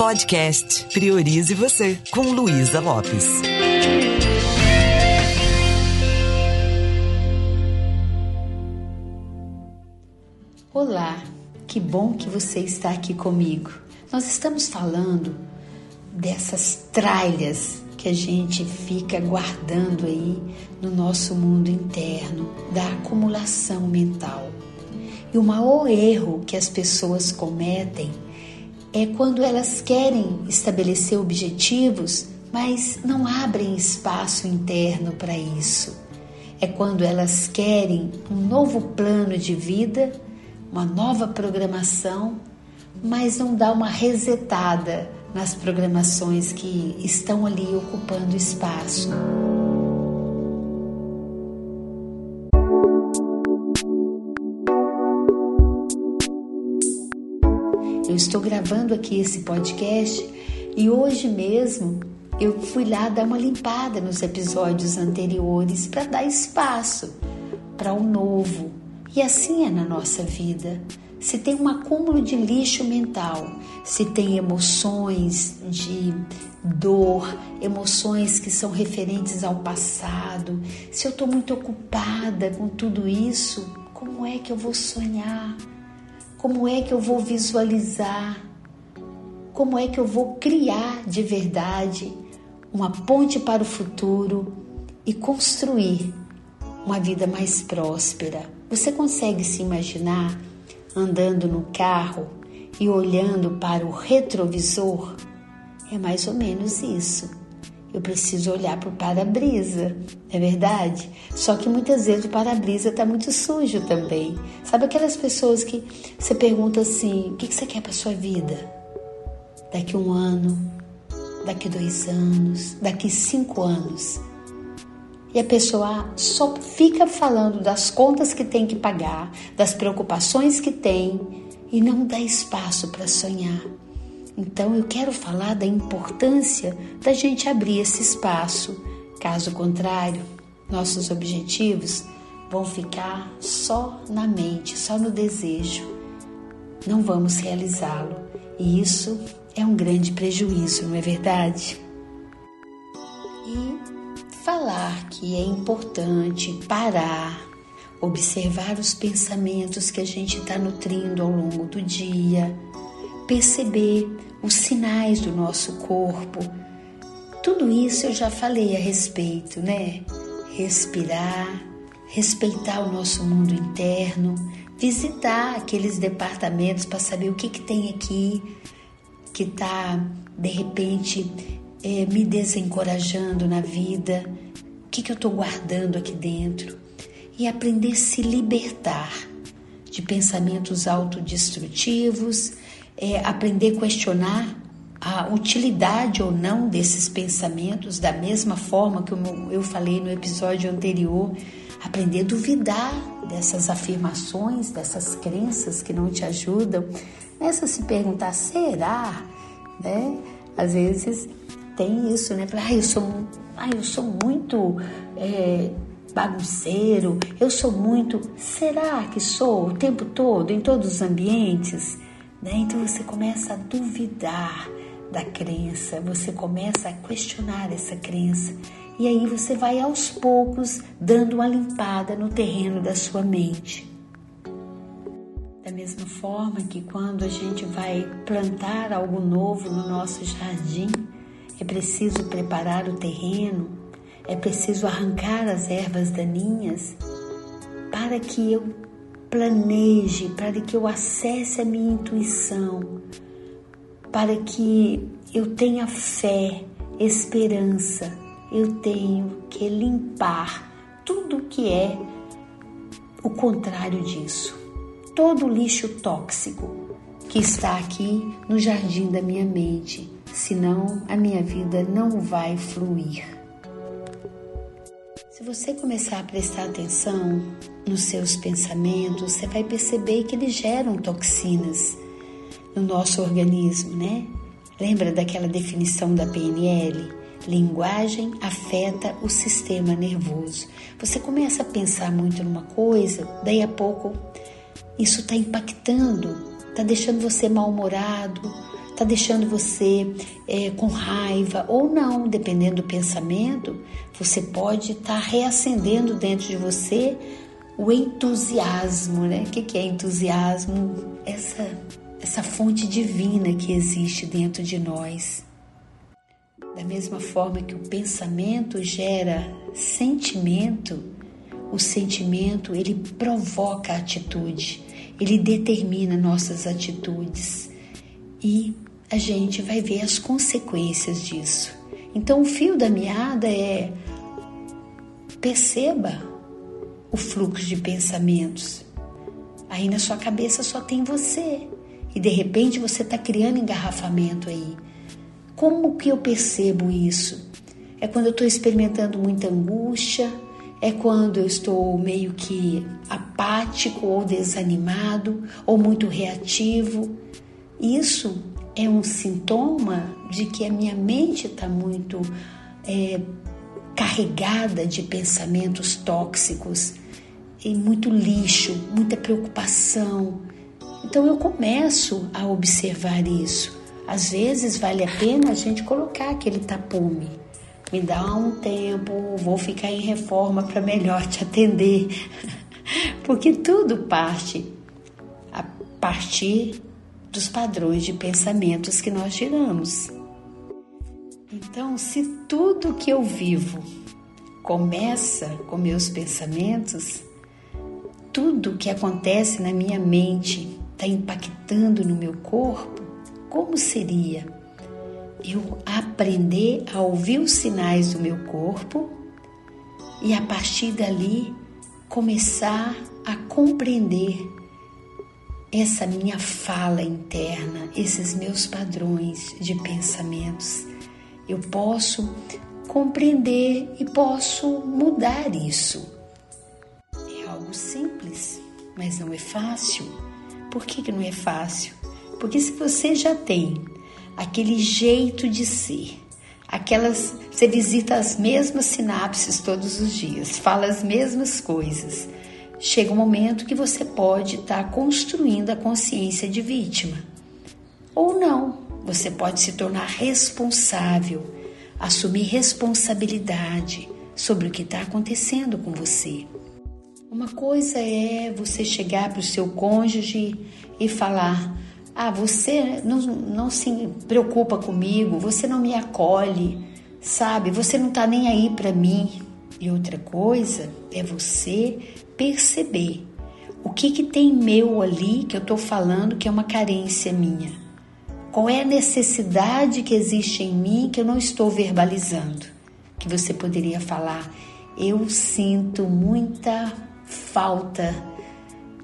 Podcast Priorize Você, com Luísa Lopes. Olá, que bom que você está aqui comigo. Nós estamos falando dessas tralhas que a gente fica guardando aí no nosso mundo interno, da acumulação mental. E o maior erro que as pessoas cometem é quando elas querem estabelecer objetivos, mas não abrem espaço interno para isso. É quando elas querem um novo plano de vida, uma nova programação, mas não dá uma resetada nas programações que estão ali ocupando espaço. Eu estou gravando aqui esse podcast e hoje mesmo eu fui lá dar uma limpada nos episódios anteriores para dar espaço para o novo. E assim é na nossa vida. Se tem um acúmulo de lixo mental, se tem emoções de dor, emoções que são referentes ao passado, se eu estou muito ocupada com tudo isso, como é que eu vou sonhar? Como é que eu vou visualizar? Como é que eu vou criar de verdade uma ponte para o futuro e construir uma vida mais próspera? Você consegue se imaginar andando no carro e olhando para o retrovisor? É mais ou menos isso eu preciso olhar para o para-brisa, é verdade? Só que muitas vezes o para-brisa está muito sujo também. Sabe aquelas pessoas que você pergunta assim: o que você quer para sua vida? Daqui um ano, daqui dois anos, daqui cinco anos. E a pessoa só fica falando das contas que tem que pagar, das preocupações que tem e não dá espaço para sonhar. Então eu quero falar da importância da gente abrir esse espaço. Caso contrário, nossos objetivos vão ficar só na mente, só no desejo. Não vamos realizá-lo. E isso é um grande prejuízo, não é verdade? E falar que é importante parar, observar os pensamentos que a gente está nutrindo ao longo do dia, perceber os sinais do nosso corpo. Tudo isso eu já falei a respeito, né? Respirar, respeitar o nosso mundo interno, visitar aqueles departamentos para saber o que, que tem aqui que está de repente é, me desencorajando na vida, o que, que eu estou guardando aqui dentro e aprender a se libertar de pensamentos autodestrutivos é, aprender a questionar a utilidade ou não desses pensamentos, da mesma forma que eu falei no episódio anterior, aprender a duvidar dessas afirmações, dessas crenças que não te ajudam, nessa se perguntar, será? Né? Às vezes tem isso, né? Ah, eu sou, ah, eu sou muito é, bagunceiro, eu sou muito. Será que sou o tempo todo, em todos os ambientes? Né? Então você começa a duvidar da crença, você começa a questionar essa crença e aí você vai aos poucos dando uma limpada no terreno da sua mente. Da mesma forma que quando a gente vai plantar algo novo no nosso jardim, é preciso preparar o terreno, é preciso arrancar as ervas daninhas para que eu planeje, para que eu acesse a minha intuição, para que eu tenha fé, esperança. Eu tenho que limpar tudo que é o contrário disso. Todo lixo tóxico que está aqui no jardim da minha mente, senão a minha vida não vai fluir. Se você começar a prestar atenção nos seus pensamentos, você vai perceber que eles geram toxinas no nosso organismo, né? Lembra daquela definição da PNL? Linguagem afeta o sistema nervoso. Você começa a pensar muito numa coisa, daí a pouco isso está impactando, está deixando você mal-humorado, está deixando você é, com raiva ou não, dependendo do pensamento, você pode estar tá reacendendo dentro de você o entusiasmo, né? O que é entusiasmo? Essa, essa fonte divina que existe dentro de nós. Da mesma forma que o pensamento gera sentimento, o sentimento ele provoca a atitude, ele determina nossas atitudes e a gente vai ver as consequências disso. Então o fio da meada é perceba o fluxo de pensamentos. Aí na sua cabeça só tem você e de repente você está criando engarrafamento aí. Como que eu percebo isso? É quando eu estou experimentando muita angústia, é quando eu estou meio que apático ou desanimado ou muito reativo. Isso é um sintoma de que a minha mente está muito é, carregada de pensamentos tóxicos e muito lixo, muita preocupação. Então eu começo a observar isso. Às vezes vale a pena a gente colocar aquele tapume. Me dá um tempo, vou ficar em reforma para melhor te atender. Porque tudo parte a partir dos padrões de pensamentos que nós geramos. Então, se tudo que eu vivo começa com meus pensamentos, tudo que acontece na minha mente está impactando no meu corpo, como seria eu aprender a ouvir os sinais do meu corpo e a partir dali começar a compreender essa minha fala interna, esses meus padrões de pensamentos. Eu posso compreender e posso mudar isso. É algo simples, mas não é fácil. Por que, que não é fácil? Porque se você já tem aquele jeito de ser, aquelas você visita as mesmas sinapses todos os dias, fala as mesmas coisas, chega um momento que você pode estar tá construindo a consciência de vítima. Ou não, você pode se tornar responsável, assumir responsabilidade sobre o que está acontecendo com você. Uma coisa é você chegar para o seu cônjuge e falar: ah, você não, não se preocupa comigo, você não me acolhe, sabe? Você não está nem aí para mim. E outra coisa é você perceber o que, que tem meu ali que eu estou falando que é uma carência minha. Qual é a necessidade que existe em mim que eu não estou verbalizando? Que você poderia falar, eu sinto muita falta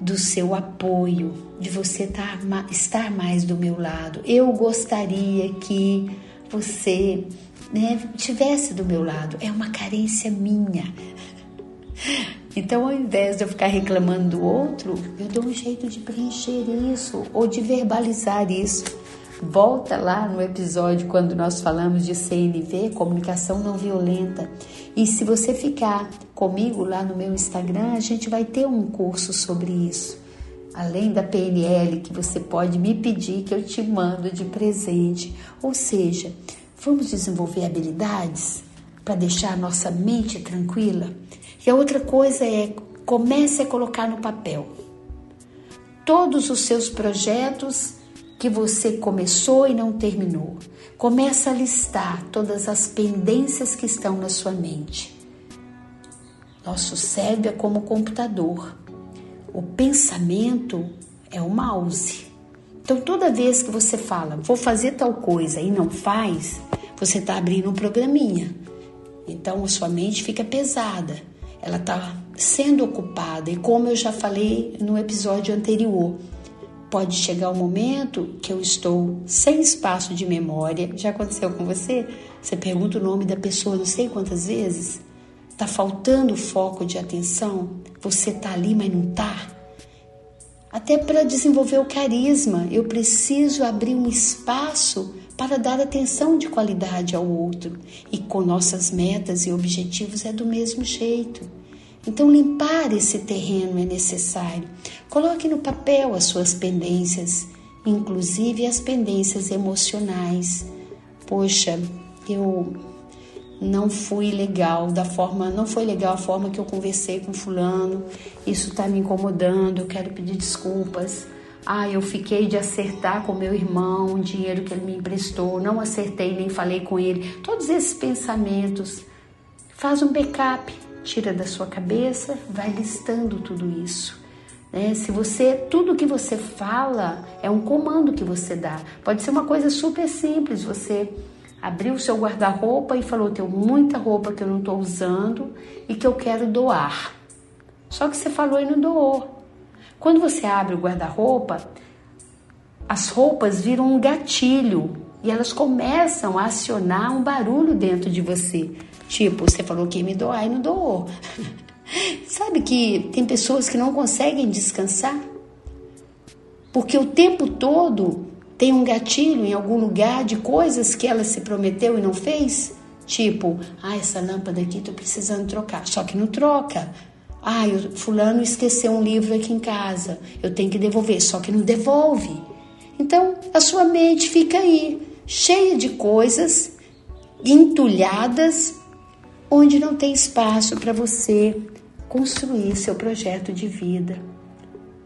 do seu apoio, de você estar mais do meu lado. Eu gostaria que você né, tivesse do meu lado. É uma carência minha. Então, ao invés de eu ficar reclamando do outro, eu dou um jeito de preencher isso ou de verbalizar isso. Volta lá no episódio quando nós falamos de CNV, comunicação não violenta. E se você ficar comigo lá no meu Instagram, a gente vai ter um curso sobre isso. Além da PNL que você pode me pedir que eu te mando de presente. Ou seja, vamos desenvolver habilidades para deixar a nossa mente tranquila. E a outra coisa é comece a colocar no papel todos os seus projetos que você começou e não terminou. Começa a listar todas as pendências que estão na sua mente. Nosso cérebro é como computador. O pensamento é o mouse. Então, toda vez que você fala, vou fazer tal coisa e não faz, você está abrindo um programinha. Então, a sua mente fica pesada. Ela está sendo ocupada. E como eu já falei no episódio anterior, Pode chegar o um momento que eu estou sem espaço de memória. Já aconteceu com você? Você pergunta o nome da pessoa não sei quantas vezes. Tá faltando foco de atenção. Você tá ali, mas não tá. Até para desenvolver o carisma, eu preciso abrir um espaço para dar atenção de qualidade ao outro. E com nossas metas e objetivos é do mesmo jeito. Então, limpar esse terreno é necessário. Coloque no papel as suas pendências inclusive as pendências emocionais. Poxa, eu não fui legal da forma, não foi legal a forma que eu conversei com fulano. Isso está me incomodando, eu quero pedir desculpas. Ah, eu fiquei de acertar com meu irmão o dinheiro que ele me emprestou, não acertei nem falei com ele. Todos esses pensamentos, faz um backup, tira da sua cabeça, vai listando tudo isso. Né? Se você, tudo que você fala é um comando que você dá. Pode ser uma coisa super simples, você abriu o seu guarda-roupa e falou: Tenho muita roupa que eu não estou usando e que eu quero doar. Só que você falou e não doou. Quando você abre o guarda-roupa, as roupas viram um gatilho e elas começam a acionar um barulho dentro de você. Tipo, você falou que ia me doar e não doou. Sabe que tem pessoas que não conseguem descansar? Porque o tempo todo tem um gatilho em algum lugar de coisas que ela se prometeu e não fez? Tipo, ah, essa lâmpada aqui tô precisando trocar. Só que não troca. Ah, o fulano esqueceu um livro aqui em casa, eu tenho que devolver, só que não devolve. Então, a sua mente fica aí, cheia de coisas entulhadas, onde não tem espaço para você construir seu projeto de vida.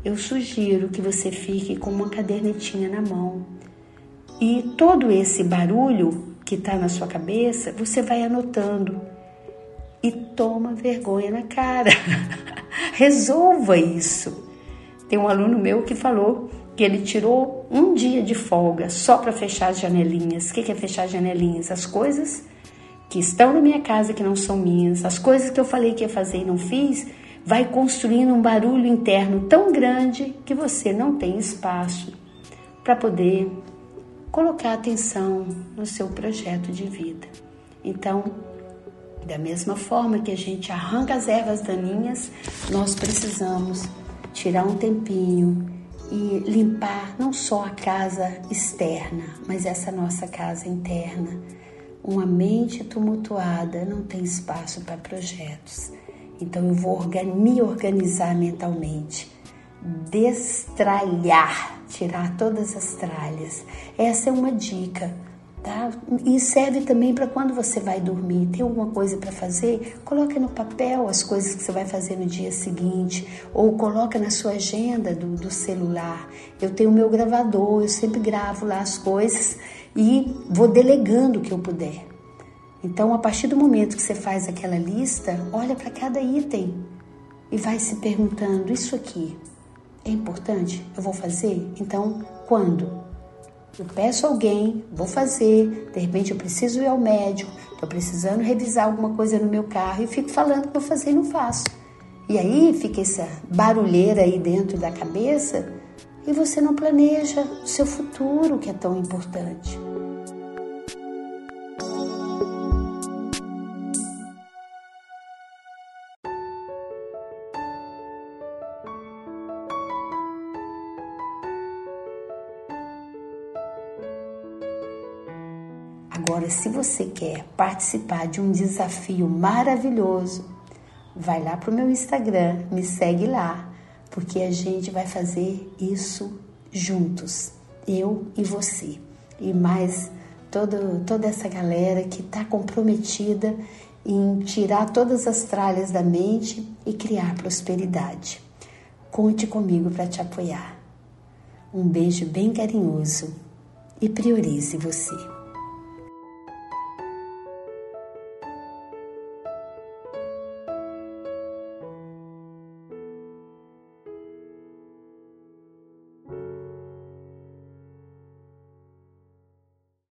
Eu sugiro que você fique com uma cadernetinha na mão e todo esse barulho que está na sua cabeça, você vai anotando e toma vergonha na cara. Resolva isso. Tem um aluno meu que falou que ele tirou um dia de folga só para fechar as janelinhas. O que é fechar as janelinhas? As coisas que estão na minha casa que não são minhas, as coisas que eu falei que ia fazer e não fiz, vai construindo um barulho interno tão grande que você não tem espaço para poder colocar atenção no seu projeto de vida. Então, da mesma forma que a gente arranca as ervas daninhas, nós precisamos tirar um tempinho e limpar não só a casa externa, mas essa nossa casa interna. Uma mente tumultuada não tem espaço para projetos. Então eu vou me organizar mentalmente, destralhar, tirar todas as tralhas. Essa é uma dica Tá? E serve também para quando você vai dormir. Tem alguma coisa para fazer? Coloque no papel as coisas que você vai fazer no dia seguinte, ou coloca na sua agenda do, do celular. Eu tenho o meu gravador, eu sempre gravo lá as coisas e vou delegando o que eu puder. Então, a partir do momento que você faz aquela lista, olha para cada item e vai se perguntando: isso aqui é importante? Eu vou fazer? Então, quando? Eu peço alguém, vou fazer, de repente eu preciso ir ao médico, estou precisando revisar alguma coisa no meu carro e fico falando que vou fazer e não faço. E aí fica essa barulheira aí dentro da cabeça e você não planeja o seu futuro que é tão importante. Agora, se você quer participar de um desafio maravilhoso, vai lá para o meu Instagram, me segue lá, porque a gente vai fazer isso juntos, eu e você, e mais todo, toda essa galera que está comprometida em tirar todas as tralhas da mente e criar prosperidade. Conte comigo para te apoiar. Um beijo bem carinhoso e priorize você.